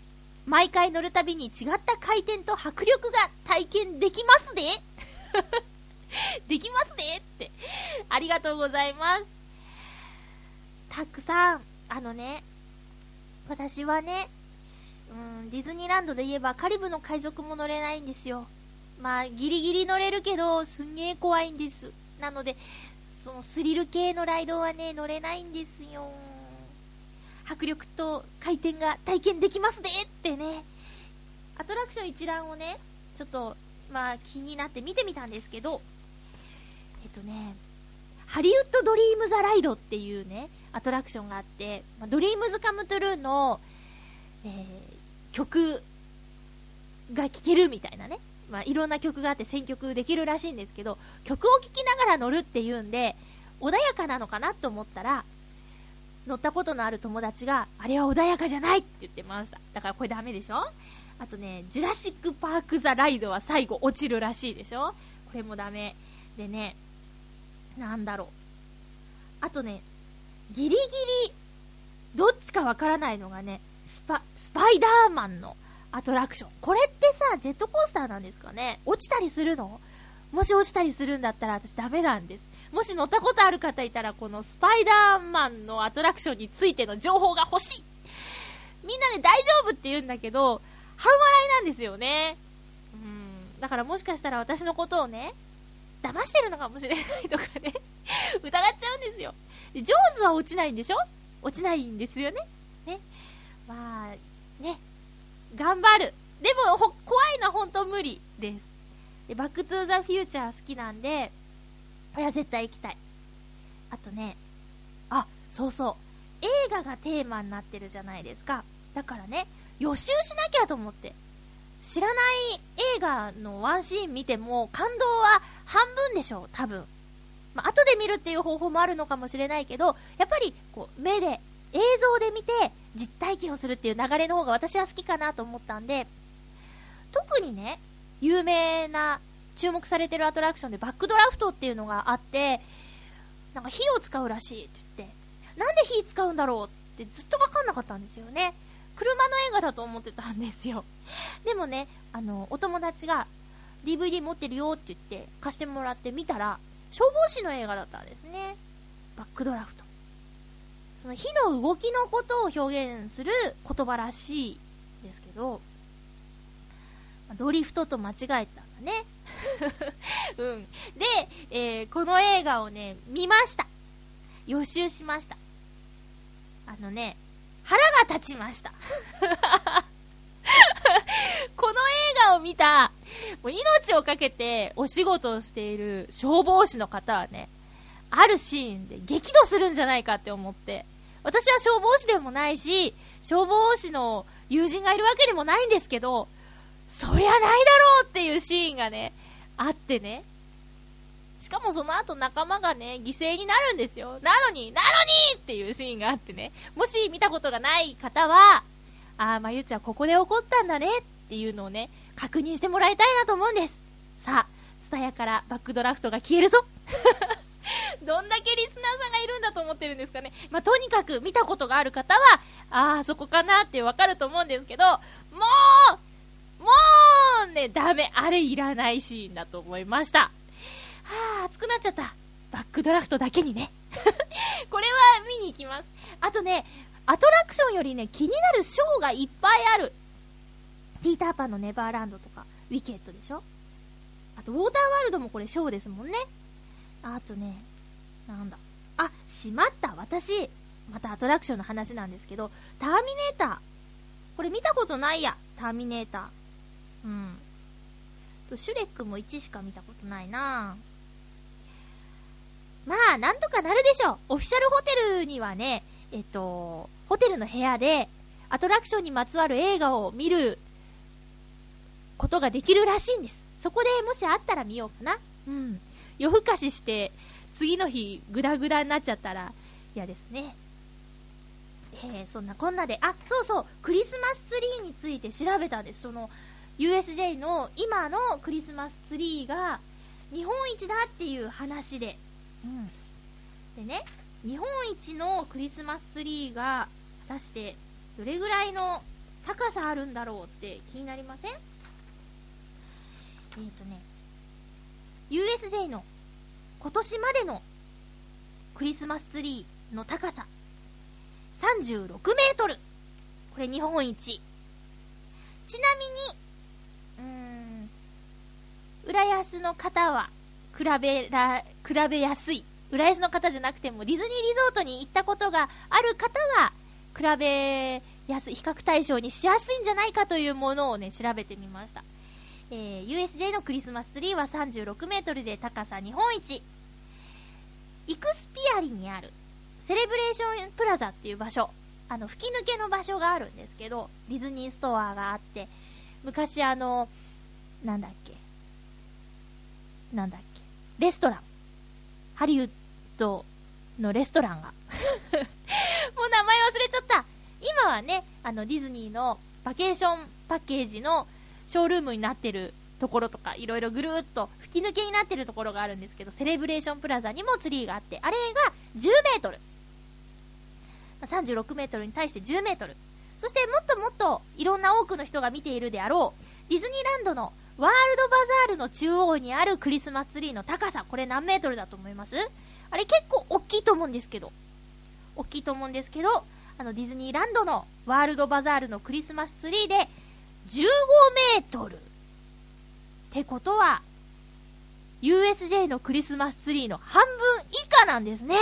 毎回乗るたびに違った回転と迫力が体験できますで できますでって。ありがとうございます。たくさん、あのね、私はね、うん、ディズニーランドで言えばカリブの海賊も乗れないんですよ。まあ、ギリギリ乗れるけど、すんげえ怖いんです。なので、そのスリル系のライドはね、乗れないんですよ。迫力と回転が体験できますでってね。アトラクション一覧をね、ちょっと、まあ気になって見てみたんですけど、えっとね、ハリウッドドリームザライドっていうね、アトラクションがあって、まドリームズカムトゥルーの、えー曲が聴けるみたいなね。まあ、いろんな曲があって選曲できるらしいんですけど、曲を聴きながら乗るっていうんで、穏やかなのかなと思ったら、乗ったことのある友達が、あれは穏やかじゃないって言ってました。だからこれダメでしょ？あとね、ジュラシック・パーク・ザ・ライドは最後落ちるらしいでしょ？これもダメ。でね、なんだろう。あとね、ギリギリ、どっちかわからないのがね、スパ、スパイダーマンのアトラクション。これってさ、ジェットコースターなんですかね？落ちたりするの？もし落ちたりするんだったら私ダメなんです。もし乗ったことある方いたら、このスパイダーマンのアトラクションについての情報が欲しいみんなで大丈夫って言うんだけど、半笑いなんですよね。うん。だからもしかしたら私のことをね、騙してるのかもしれないとかね 疑っちゃうんですよ。で、上手は落ちないんでしょ？落ちないんですよね。ね。まあ、ね。頑張る。でも、怖いのは本当無理です。で、バックトゥーザフューチャー好きなんで、これは絶対行きたい。あとね、あ、そうそう。映画がテーマになってるじゃないですか。だからね、予習しなきゃと思って。知らない映画のワンシーン見ても感動は半分でしょう、多分。まあ、後で見るっていう方法もあるのかもしれないけど、やっぱり、こう、目で、映像で見て、実体験をするっていう流れの方が私は好きかなと思ったんで、特にね、有名な、注目されてるアトラクションでバックドラフトっていうのがあって、なんか火を使うらしいって言って、なんで火使うんだろうってずっとわかんなかったんですよね。車の映画だと思ってたんですよ。でもね、あの、お友達が DVD 持ってるよって言って貸してもらって見たら、消防士の映画だったんですね。バックドラフト。その火の動きのことを表現する言葉らしいですけど、ドリフトと間違えてたんだね。うん。で、えー、この映画をね、見ました。予習しました。あのね、腹が立ちました。この映画を見た、もう命をかけてお仕事をしている消防士の方はね、あるシーンで激怒するんじゃないかって思って、私は消防士でもないし、消防士の友人がいるわけでもないんですけど、そりゃないだろうっていうシーンがね、あってね。しかもその後仲間がね、犠牲になるんですよ。なのに、なのにっていうシーンがあってね。もし見たことがない方は、あー、まゆちゃんここで起こったんだねっていうのをね、確認してもらいたいなと思うんです。さあ、ツタヤからバックドラフトが消えるぞ どんだけリスナーさんがいるんだと思ってるんですかね。まあ、とにかく見たことがある方は、あー、そこかなってわかると思うんですけど、もうもうね、ダメ。あれいらないシーンだと思いました。はぁ、熱くなっちゃった。バックドラフトだけにね。これは見に行きます。あとね、アトラクションよりね、気になるショーがいっぱいある。ピーターパンのネバーランドとか、ウィケットでしょあと、ウォーターワールドもこれショーですもんね。あとね、なんだ。あ、しまった。私、またアトラクションの話なんですけど、ターミネーター。これ見たことないや。ターミネーター。うん。と、シュレックも1しか見たことないなまあ、なんとかなるでしょう。オフィシャルホテルにはね、えっと、ホテルの部屋で、アトラクションにまつわる映画を見ることができるらしいんです。そこでもしあったら見ようかな。うん。夜更かしして、次の日、グダグダになっちゃったら嫌ですね。えー、そんなこんなで、あ、そうそう、クリスマスツリーについて調べたんです。その、USJ の今のクリスマスツリーが日本一だっていう話で。うん。でね、日本一のクリスマスツリーが果たしてどれぐらいの高さあるんだろうって気になりません？えっ、ー、とね、USJ の今年までのクリスマスツリーの高さ36メートルこれ日本一ちなみにうん浦安の方は比べら比べやすい浦安の方じゃなくてもディズニーリゾートに行ったことがある方は、比べやすい、比較対象にしやすいんじゃないかというものをね、調べてみました。えー、USJ のクリスマスツリーは36メートルで高さ日本一。イクスピアリにある、セレブレーションプラザっていう場所、あの、吹き抜けの場所があるんですけど、ディズニーストアがあって、昔あの、なんだっけ。なんだっけ。レストラン。ハリウッドのレストランが。もう名前忘れちゃった。今はね、あのディズニーのバケーションパッケージのショールームになってるところとか、いろいろぐるっと吹き抜けになってるところがあるんですけど、セレブレーションプラザにもツリーがあって、あれが10メートル。36メートルに対して10メートル。そしてもっともっといろんな多くの人が見ているであろう、ディズニーランドのワールドバザールの中央にあるクリスマスツリーの高さ、これ何メートルだと思います？あれ結構大きいと思うんですけど。大きいと思うんですけど、あのディズニーランドのワールドバザールのクリスマスツリーで15メートル。ってことは、USJ のクリスマスツリーの半分以下なんですね。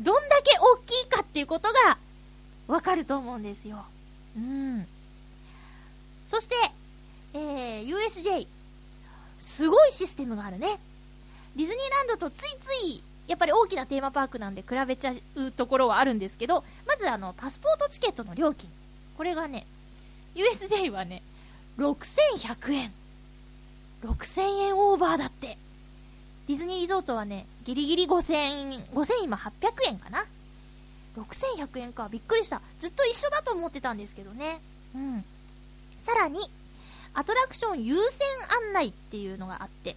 どんだけ大きいかっていうことがわかると思うんですよ。うん。そして、えー、USJ、すごいシステムがあるね。ディズニーランドとついつい、やっぱり大きなテーマパークなんで比べちゃうところはあるんですけど、まずあの、パスポートチケットの料金。これがね、USJ はね、6100円。6000円オーバーだって。ディズニーリゾートはね、ギリギリ5000円、5000今800円かな。6100円か。びっくりした。ずっと一緒だと思ってたんですけどね。うん。さらに、アトラクション優先案内っていうのがあって、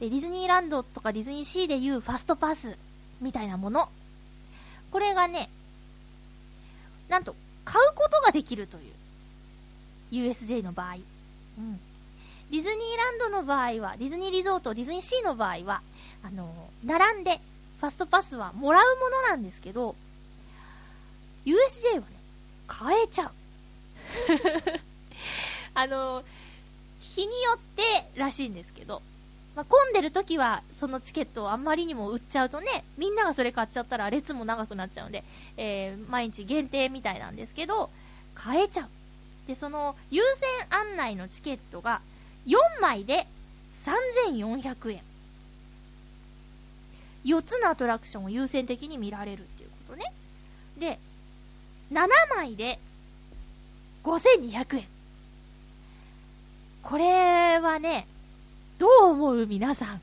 ディズニーランドとかディズニーシーでいうファストパスみたいなもの。これがね、なんと、買うことができるという。USJ の場合。うん。ディズニーランドの場合は、ディズニーリゾート、ディズニーシーの場合は、あの並んで、ファストパスはもらうものなんですけど、USJ はね、買えちゃう。あの日によってらしいんですけど、まあ、混んでる時はそのチケットをあんまりにも売っちゃうとね、みんながそれ買っちゃったら列も長くなっちゃうんで、えー、毎日限定みたいなんですけど、買えちゃう。で、その優先案内のチケットが4枚で3400円。4つのアトラクションを優先的に見られるっていうことね。で、7枚で5200円。これはね、どう思う皆さん？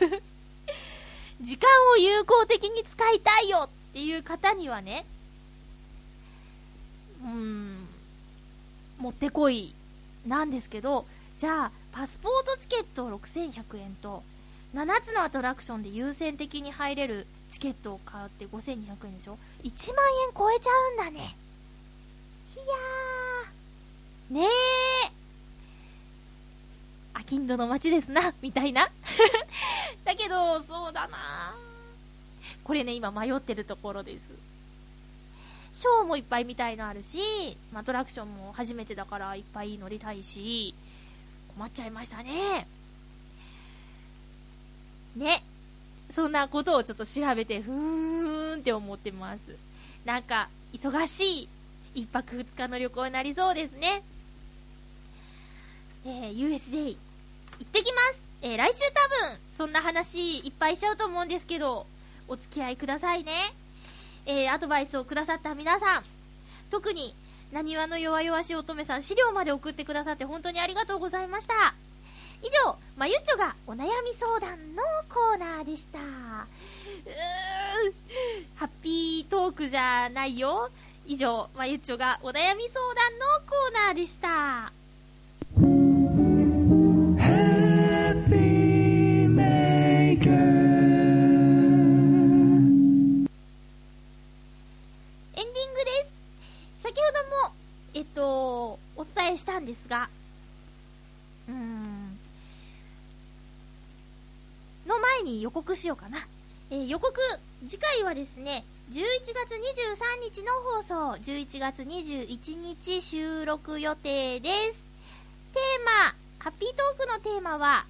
時間を有効的に使いたいよっていう方にはね、うーん、もってこいなんですけど、じゃあ、パスポートチケット6100円と、7つのアトラクションで優先的に入れるチケットを買って5200円でしょ ?1 万円超えちゃうんだね。いやー。ねえ。アキンドの街ですな、みたいな。だけど、そうだなこれね、今迷ってるところです。ショーもいっぱい見たいのあるし、アトラクションも初めてだからいっぱい乗りたいし、困っちゃいましたね。ね。そんなことをちょっと調べて、ふーんって思ってます。なんか、忙しい1泊2日の旅行になりそうですね。えー、USJ、行ってきますえー、来週多分、そんな話いっぱいしちゃうと思うんですけど、お付き合いくださいね。えー、アドバイスをくださった皆さん、特に、なにわの弱々しい乙女さん、資料まで送ってくださって本当にありがとうございました。以上、まゆっちょがお悩み相談のコーナーでした。うーハッピートークじゃないよ。以上、まゆっちょがお悩み相談のコーナーでした。告しようかな。えー、予告、次回はですね、11月23日の放送、11月21日収録予定です。テーマ、ハッピートークのテーマは、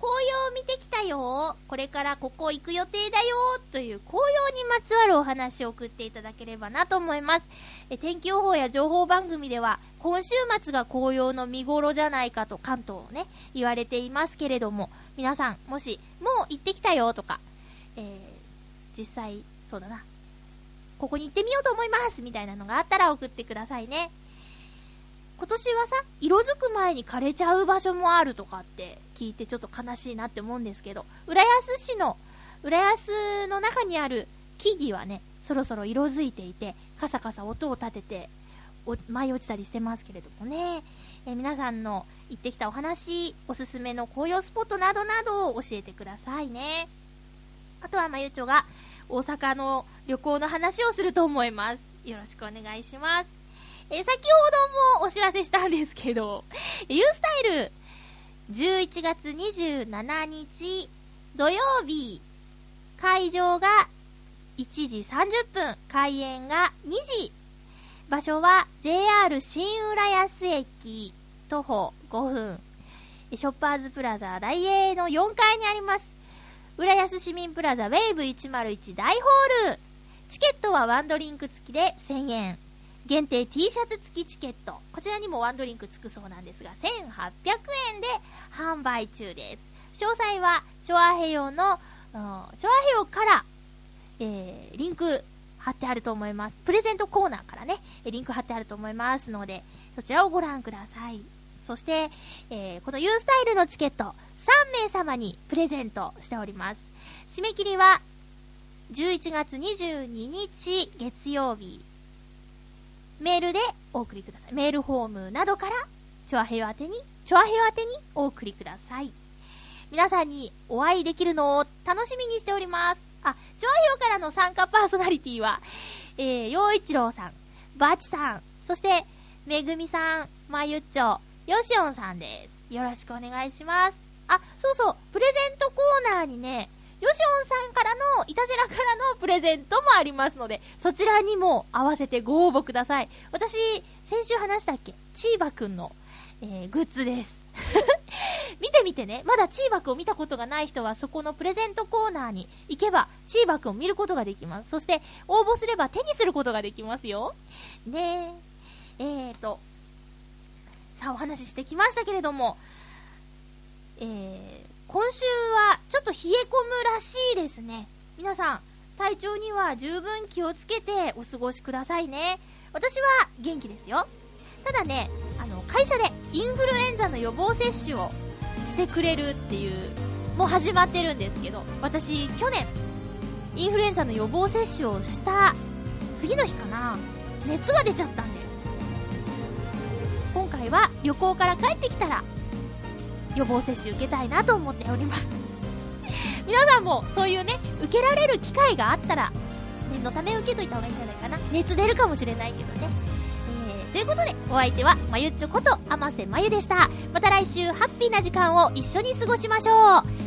紅葉を見てきたよこれからここ行く予定だよという紅葉にまつわるお話を送っていただければなと思います。え天気予報や情報番組では、今週末が紅葉の見頃じゃないかと関東をね、言われていますけれども、皆さん、もし、もう行ってきたよとか、えー、実際、そうだな、ここに行ってみようと思いますみたいなのがあったら送ってくださいね。今年はさ、色づく前に枯れちゃう場所もあるとかって聞いてちょっと悲しいなって思うんですけど、浦安市の、浦安の中にある木々はね、そろそろ色づいていて、カサカサ音を立てて、舞い落ちたりしてますけれどもね、えー、皆さんの行ってきたお話、おすすめの紅葉スポットなどなどを教えてくださいね。あとはまゆちょが大阪の旅行の話をすると思います。よろしくお願いします。えー、先ほどもお知らせしたんですけど、ユースタイル、11月27日土曜日、会場が1時30分、開演が2時。場所は JR 新浦安駅徒歩5分。ショッパーズプラザ大英の4階にあります。浦安市民プラザウェーブ101大ホール。チケットはワンドリンク付きで1000円。限定 T シャツ付きチケット。こちらにもワンドリンク付くそうなんですが、1800円で販売中です。詳細は、チョアヘヨの、チョアヘヨから、えー、リンク貼ってあると思います。プレゼントコーナーからね、リンク貼ってあると思いますので、そちらをご覧ください。そして、えー、この U スタイルのチケット、3名様にプレゼントしております。締め切りは、11月22日月曜日メールでお送りください。メールフォームなどから、チョアヘヨ宛てに、チョアヘヨ宛てにお送りください。皆さんにお会いできるのを楽しみにしております。あ、チョアヘヨからの参加パーソナリティは、えー、洋一郎さん、バチさん、そして、めぐみさん、まゆっちょ、よしおんさんです。よろしくお願いします。あ、そうそう、プレゼントコーナーにね、ヨシオンさんからの、いたじらからのプレゼントもありますので、そちらにも合わせてご応募ください。私、先週話したっけ？チーバくんの、えー、グッズです。見てみてね。まだチーバくんを見たことがない人は、そこのプレゼントコーナーに行けば、チーバくんを見ることができます。そして、応募すれば手にすることができますよ。ねえ。えーと、さあお話ししてきましたけれども、えー、今週はちょっと冷え込むらしいですね。皆さん、体調には十分気をつけてお過ごしくださいね。私は元気ですよ。ただね、あの、会社でインフルエンザの予防接種をしてくれるっていう、もう始まってるんですけど、私、去年、インフルエンザの予防接種をした次の日かな、熱が出ちゃったんで、今回は旅行から帰ってきたら予防接種受けたいなと思っております。皆さんもそういうね受けられる機会があったら念のため受けといた方がいいんじゃないかな。熱出るかもしれないけどね、ということでお相手はまゆっちょこと天瀬まゆでした。また来週ハッピーな時間を一緒に過ごしましょう。